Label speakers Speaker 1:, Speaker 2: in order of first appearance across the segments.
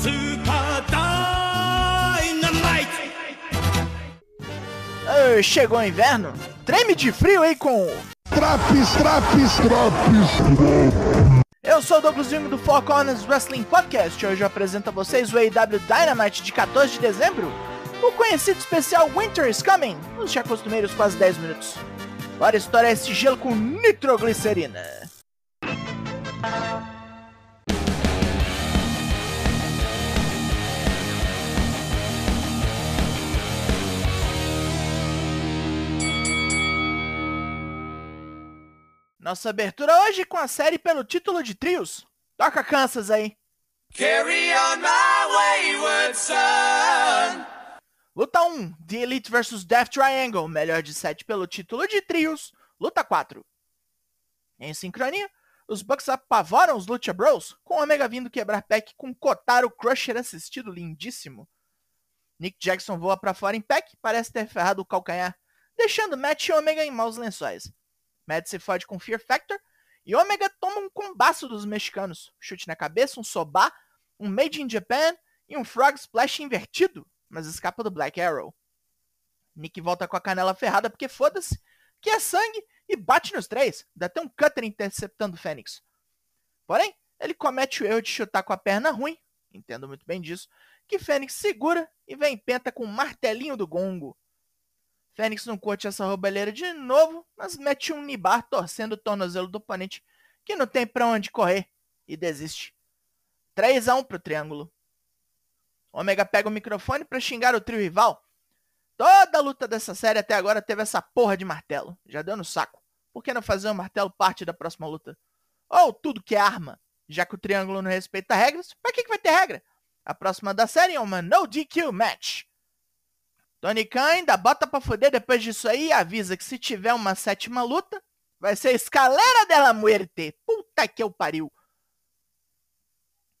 Speaker 1: Super Dynamite!
Speaker 2: Ah, chegou o inverno? Treme de frio aí com.
Speaker 3: Traps, traps, traps.
Speaker 2: Eu sou o Douglas Jung do Four Corners Wrestling Podcast. Hoje eu apresento a vocês o AEW Dynamite de 14 de dezembro. O conhecido especial Winter is Coming, nos já costumeiros quase 10 minutos. Bora estourar esse gelo com nitroglicerina. Nossa abertura hoje com a série pelo título de trios. Toca Kansas aí.
Speaker 1: Carry on my wayward son!
Speaker 2: Luta 1, The Elite vs Death Triangle, melhor de 7 pelo título de trios. Luta 4. Em sincronia, os Bucks apavoram os Lucha Bros, com o Omega vindo quebrar pack com Kotaro Crusher assistido lindíssimo. Nick Jackson voa pra fora em pack, parece ter ferrado o calcanhar, deixando Matt e Omega em maus lençóis. Matt se fode com Fear Factor e Omega toma um combaço dos mexicanos. Chute na cabeça, um sobá, um Made in Japan e um Frog Splash invertido, mas escapa do Black Arrow. Nick volta com a canela ferrada porque foda-se, que é sangue e bate nos três. Dá até um cutter interceptando o Fênix. Porém, ele comete o erro de chutar com a perna ruim, entendo muito bem disso, que Fênix segura e vem em penta com o martelinho do gongo. Fênix não curte essa roubalheira de novo, mas mete um nibar torcendo o tornozelo do oponente, que não tem pra onde correr, e desiste. 3 a 1 pro triângulo. Omega pega o microfone para xingar o trio rival. Toda a luta dessa série até agora teve essa porra de martelo. Já deu no saco. Por que não fazer o martelo parte da próxima luta? Ou tudo que é arma. Já que o triângulo não respeita regras, pra que, que vai ter regra? A próxima da série é uma No DQ Match. Tony Khan ainda bota pra fuder depois disso aí e avisa que se tiver uma sétima luta, vai ser Escalera della Muerte. Puta que eu pariu.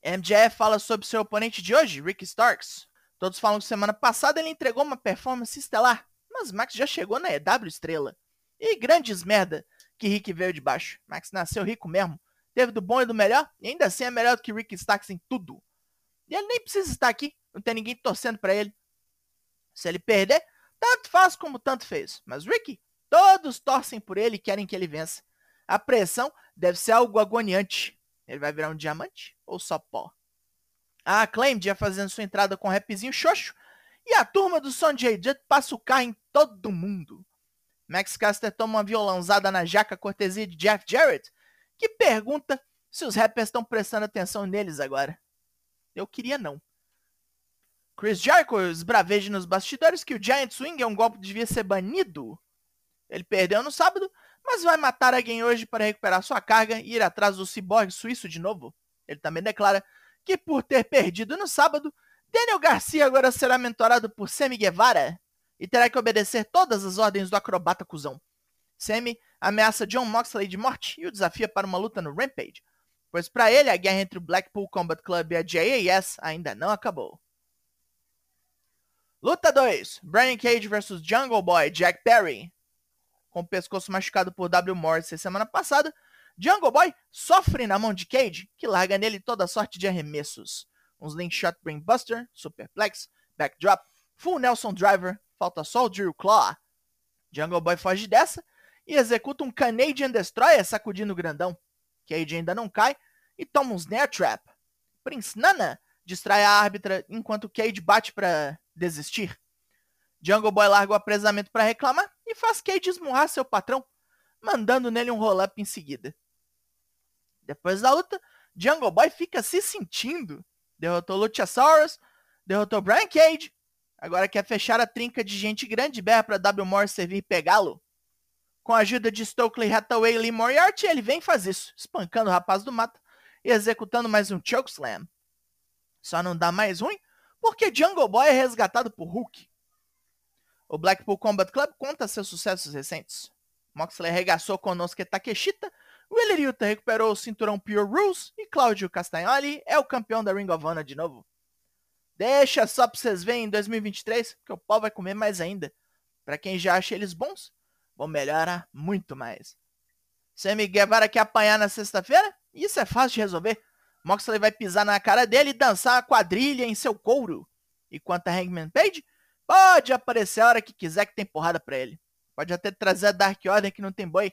Speaker 2: MJF fala sobre seu oponente de hoje, Ricky Starks. Todos falam que semana passada ele entregou uma performance estelar, mas Max já chegou na EW estrela. E grandes merda que Rick veio de baixo. Max nasceu rico mesmo, teve do bom e do melhor, e ainda assim é melhor do que Ricky Starks em tudo. E ele nem precisa estar aqui, não tem ninguém torcendo para ele. Se ele perder, tanto faz como tanto fez. Mas Ricky, todos torcem por ele e querem que ele vença. A pressão deve ser algo agoniante. Ele vai virar um diamante ou só pó? A Acclaimed já fazendo sua entrada com um rapzinho xoxo. E a turma do Sonjay Dutt passa o carro em todo mundo. Max Caster toma uma violãozada na jaca cortesia de Jeff Jarrett, que pergunta se os rappers estão prestando atenção neles agora. Eu queria não. Chris Jericho esbraveja nos bastidores que o Giant Swing é um golpe que devia ser banido. Ele perdeu no sábado, mas vai matar alguém hoje para recuperar sua carga e ir atrás do ciborgue suíço de novo. Ele também declara que por ter perdido no sábado, Daniel Garcia agora será mentorado por Sammy Guevara e terá que obedecer todas as ordens do acrobata cuzão. Sammy ameaça John Moxley de morte e o desafia para uma luta no Rampage, pois para ele a guerra entre o Blackpool Combat Club e a JAS ainda não acabou. Luta 2: Brian Cage vs Jungle Boy Jack Perry. Com o pescoço machucado por W. Morrissey semana passada, Jungle Boy sofre na mão de Cage, que larga nele toda sorte de arremessos. Um slingshot brainbuster, superplex, backdrop, full Nelson driver, falta só o Drew Claw. Jungle Boy foge dessa e executa um Canadian Destroyer sacudindo o grandão. Cage ainda não cai e toma um snare trap. Prince Nana distrai a árbitra enquanto Cage bate para desistir. Jungle Boy larga o apresamento para reclamar e faz Cage esmurrar seu patrão, mandando nele um roll-up em seguida. Depois da luta, Jungle Boy fica se sentindo. Derrotou Luchasaurus, derrotou Brian Cage, agora quer fechar a trinca de gente grande e berra para W. Morris servir e pegá-lo. Com a ajuda de Stokely Hathaway e Lee Moriarty, ele vem faz isso, espancando o rapaz do mato e executando mais um chokeslam. Só não dá mais ruim porque Jungle Boy é resgatado por Hulk. O Blackpool Combat Club conta seus sucessos recentes. Moxley arregaçou Konosuke Takeshita, Willie Ryuta recuperou o cinturão Pure Rules e Claudio Castagnoli é o campeão da Ring of Honor de novo. Deixa só pra vocês verem em 2023, que o pau vai comer mais ainda. Para quem já acha eles bons, vão melhorar muito mais. Sammy Guevara quer apanhar na sexta-feira? Isso é fácil de resolver. Moxley vai pisar na cara dele e dançar a quadrilha em seu couro. Enquanto a Hangman Page pode aparecer a hora que quiser que tem porrada pra ele. Pode até trazer a Dark Order que não tem boi.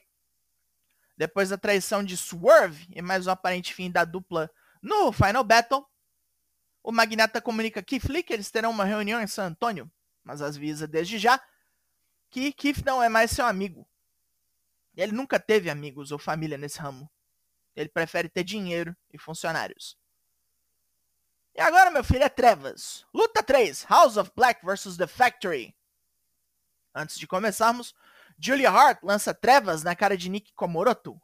Speaker 2: Depois da traição de Swerve e mais um aparente fim da dupla no Final Battle, o Magnata comunica a Keith Lee que eles terão uma reunião em San Antônio, mas avisa desde já que Keith não é mais seu amigo. Ele nunca teve amigos ou família nesse ramo. Ele prefere ter dinheiro e funcionários. E agora, meu filho, é Trevas. Luta 3, House of Black vs The Factory. Antes de começarmos, Julia Hart lança Trevas na cara de Nick Komoroto.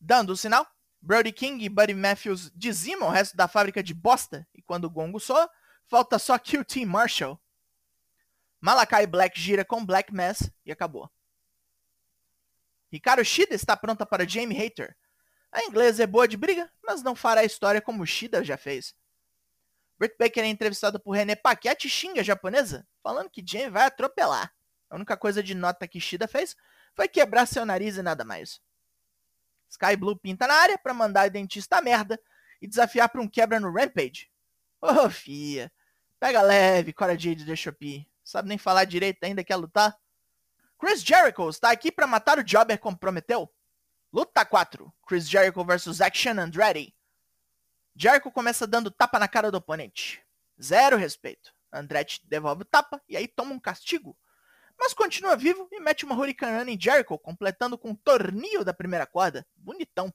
Speaker 2: Dando o sinal, Brody King e Buddy Matthews dizimam o resto da fábrica de bosta, e quando o gongo soa, falta só QT Marshall. Malakai Black gira com Black Mass e acabou. Hikaru Shida está pronta para Jamie Hater. A inglesa é boa de briga, mas não fará história como Shida já fez. Britt Baker é entrevistada por René Paquette e xinga a japonesa, falando que Jamie vai atropelar. A única coisa de nota que Shida fez foi quebrar seu nariz e nada mais. Sky Blue pinta na área para mandar o dentista a merda e desafiar para um quebra no Rampage. Ô, oh, fia. Pega leve, Cora Jade da Shopee. Sabe nem falar direito ainda, quer lutar? Chris Jericho está aqui para matar o Jobber como prometeu. Luta 4. Chris Jericho vs Action Andretti. Jericho começa dando tapa na cara do oponente. Zero respeito. Andretti devolve o tapa e aí toma um castigo. Mas continua vivo e mete uma Hurricane em Jericho, completando com um tornio da primeira corda. Bonitão.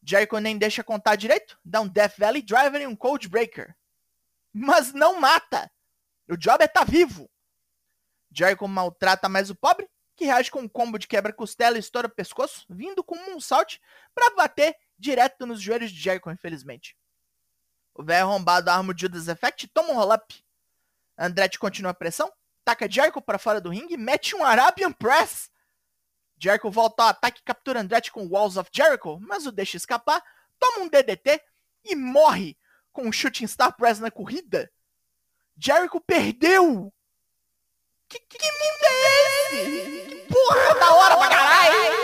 Speaker 2: Jericho nem deixa contar direito, dá um Death Valley Driver e um Cold Breaker. Mas não mata! O Jobber tá vivo! Jericho maltrata mais o pobre, que reage com um combo de quebra-costela e estoura pescoço, vindo com um salt para bater direto nos joelhos de Jericho, infelizmente. O velho arrombado arma o Judas Effect toma um roll-up. Andretti continua a pressão, taca Jericho para fora do ringue e mete um Arabian Press. Jericho volta ao ataque e captura Andretti com Walls of Jericho, mas o deixa escapar, toma um DDT e morre com um Shooting Star Press na corrida. Jericho perdeu! Que, que, que mundo é esse? Que porra da hora pra caralho!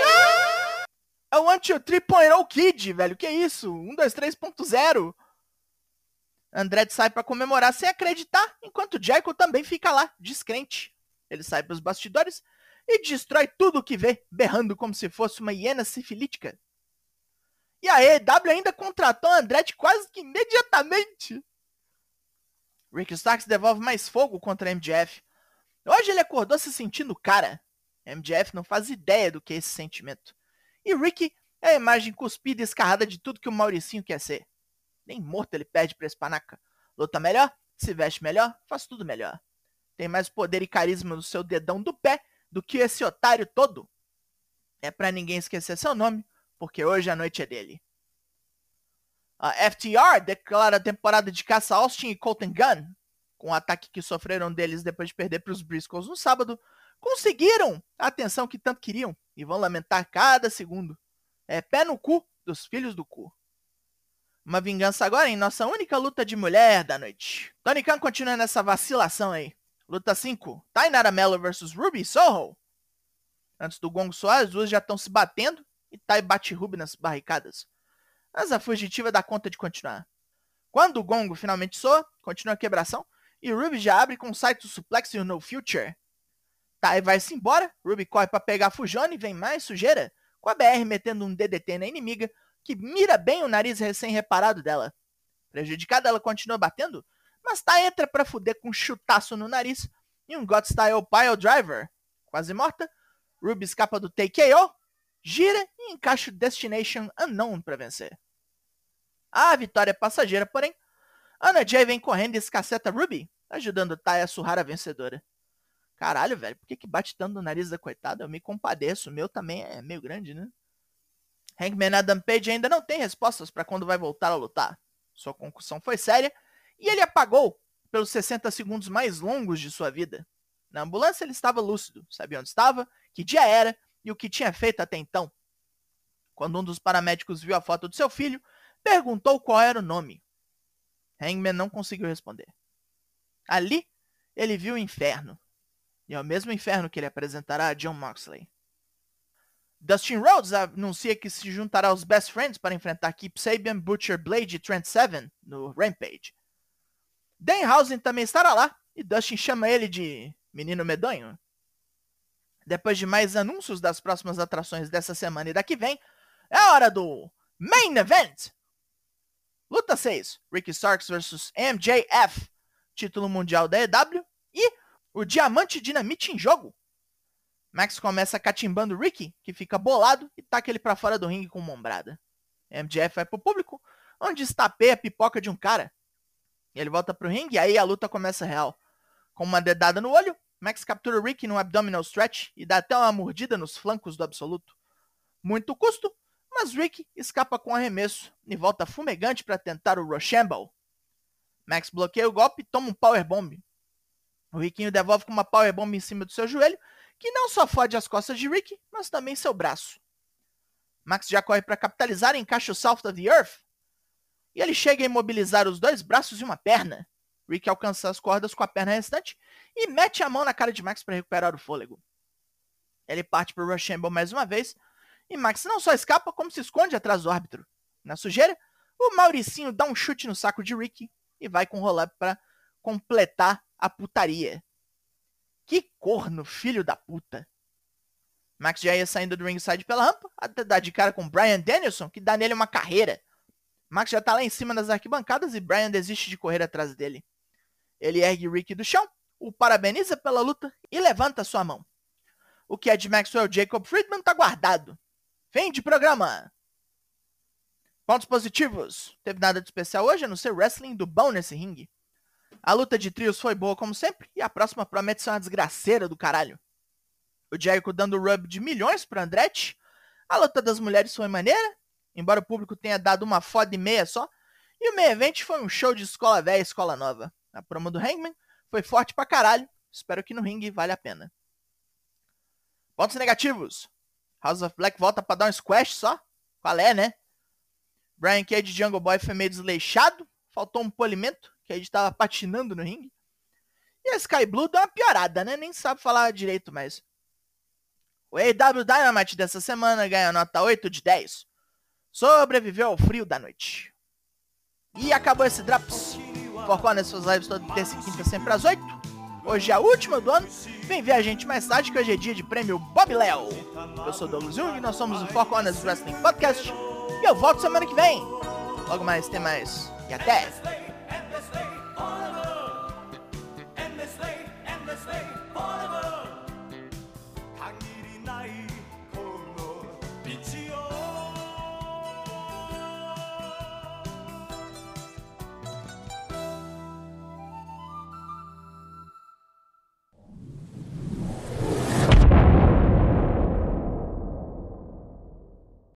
Speaker 2: É o Until 3.0 Kid, velho. Que isso? 123.0. Andretti sai para comemorar sem acreditar, enquanto Jericho também fica lá, descrente. Ele sai para os bastidores e destrói tudo o que vê, berrando como se fosse uma hiena sifilítica. E a EW ainda contratou Andretti quase que imediatamente. Rick Starks devolve mais fogo contra a MJF. Hoje ele acordou se sentindo cara. MJF não faz ideia do que é esse sentimento. E Rick é a imagem cuspida e escarrada de tudo que o Mauricinho quer ser. Nem morto ele perde pra esse panaca. Luta melhor, se veste melhor, faz tudo melhor. Tem mais poder e carisma no seu dedão do pé do que esse otário todo. É para ninguém esquecer seu nome, porque hoje a noite é dele. A FTR declara a temporada de caça Austin e Colton Gunn com o ataque que sofreram deles depois de perder para os Briscoes no sábado, conseguiram a atenção que tanto queriam e vão lamentar cada segundo. É pé no cu dos filhos do cu. Uma vingança agora em nossa única luta de mulher da noite. Tony Khan continua nessa vacilação aí. Luta 5. Tainara Mello vs Ruby Soho. Antes do gongo soar, as duas já estão se batendo e Tai bate Ruby nas barricadas. Mas a fugitiva dá conta de continuar. Quando o gongo finalmente soa, continua a quebração e Ruby já abre com um site suplex e o No Future. Tá, e vai-se embora. Ruby corre para pegar a Fujone e vem mais sujeira, com a BR metendo um DDT na inimiga, que mira bem o nariz recém-reparado dela. Prejudicada, ela continua batendo, mas tá entra para fuder com um chutaço no nariz e um God Style Pile Driver. Quase morta, Ruby escapa do TKO, gira e encaixa o Destination Unknown para vencer. A vitória é passageira, porém, Ana Jay vem correndo e escaceta Ruby, ajudando Tai a surrar a vencedora. Caralho, velho, por que, que bate tanto no nariz da coitada? Eu me compadeço, o meu também é meio grande, né? Hangman Adam Page ainda não tem respostas para quando vai voltar a lutar. Sua concussão foi séria e ele apagou pelos 60 segundos mais longos de sua vida. Na ambulância ele estava lúcido, sabia onde estava, que dia era e o que tinha feito até então. Quando um dos paramédicos viu a foto do seu filho, perguntou qual era o nome. Hangman não conseguiu responder. Ali, ele viu o inferno. E é o mesmo inferno que ele apresentará a John Moxley. Dustin Rhodes anuncia que se juntará aos Best Friends para enfrentar Keep Sabian, Butcher Blade e Trent Seven no Rampage. Danhausen também estará lá e Dustin chama ele de menino medonho. Depois de mais anúncios das próximas atrações dessa semana e da que vem, é hora do Main Event! Luta 6, Ricky Starks vs MJF, título mundial da EW e o Diamante Dinamite em jogo. Max começa catimbando Ricky, que fica bolado e taca ele para fora do ringue com uma ombrada. MJF vai pro público, onde estapeia a pipoca de um cara. Ele volta pro ringue e aí a luta começa real. Com uma dedada no olho, Max captura Ricky no abdominal stretch e dá até uma mordida nos flancos do absoluto. Muito custo, mas Rick escapa com arremesso e volta fumegante para tentar o Rochambeau. Max bloqueia o golpe e toma um powerbomb. O Riquinho devolve com uma powerbomb em cima do seu joelho, que não só fode as costas de Rick, mas também seu braço. Max já corre para capitalizar e encaixa o South of the Earth. E ele chega a imobilizar os dois braços e uma perna. Rick alcança as cordas com a perna restante e mete a mão na cara de Max para recuperar o fôlego. Ele parte para o Rochambeau mais uma vez, e Max não só escapa, como se esconde atrás do árbitro. Na sujeira, o Mauricinho dá um chute no saco de Ricky e vai com o roll-up para completar a putaria. Que corno, filho da puta. Max já ia saindo do ringside pela rampa, até dar de cara com Brian Danielson, que dá nele uma carreira. Max já tá lá em cima das arquibancadas e Brian desiste de correr atrás dele. Ele ergue Ricky do chão, o parabeniza pela luta e levanta sua mão. O que é de Maxwell Jacob Friedman tá guardado. Fim de programa. Pontos positivos. Teve nada de especial hoje, a não ser wrestling do bom nesse ringue. A luta de trios foi boa como sempre, e a próxima promete ser uma desgraceira do caralho. O Jericho dando rub de milhões para Andretti. A luta das mulheres foi maneira, embora o público tenha dado uma foda e meia só. E o meio evento foi um show de escola velha e escola nova. A promo do Hangman foi forte pra caralho. Espero que no ringue vale a pena. Pontos negativos. House of Black volta pra dar um squash só? Qual é, né? Brian Cage de Jungle Boy foi meio desleixado. Faltou um polimento. Cage estava patinando no ringue. E a Sky Blue deu uma piorada, né? Nem sabe falar direito mais. O AW Dynamite dessa semana ganha nota 8 de 10. Sobreviveu ao frio da noite. E acabou esse Drops. Foco nas suas lives toda terça e quinta sempre às 8. Hoje é a última do ano. Vem ver a gente mais tarde que hoje é dia de prêmio Bob Léo. Eu sou Douglas Jung e nós somos o Foco Honest Wrestling Podcast. E eu volto semana que vem. Logo mais tem mais. E até!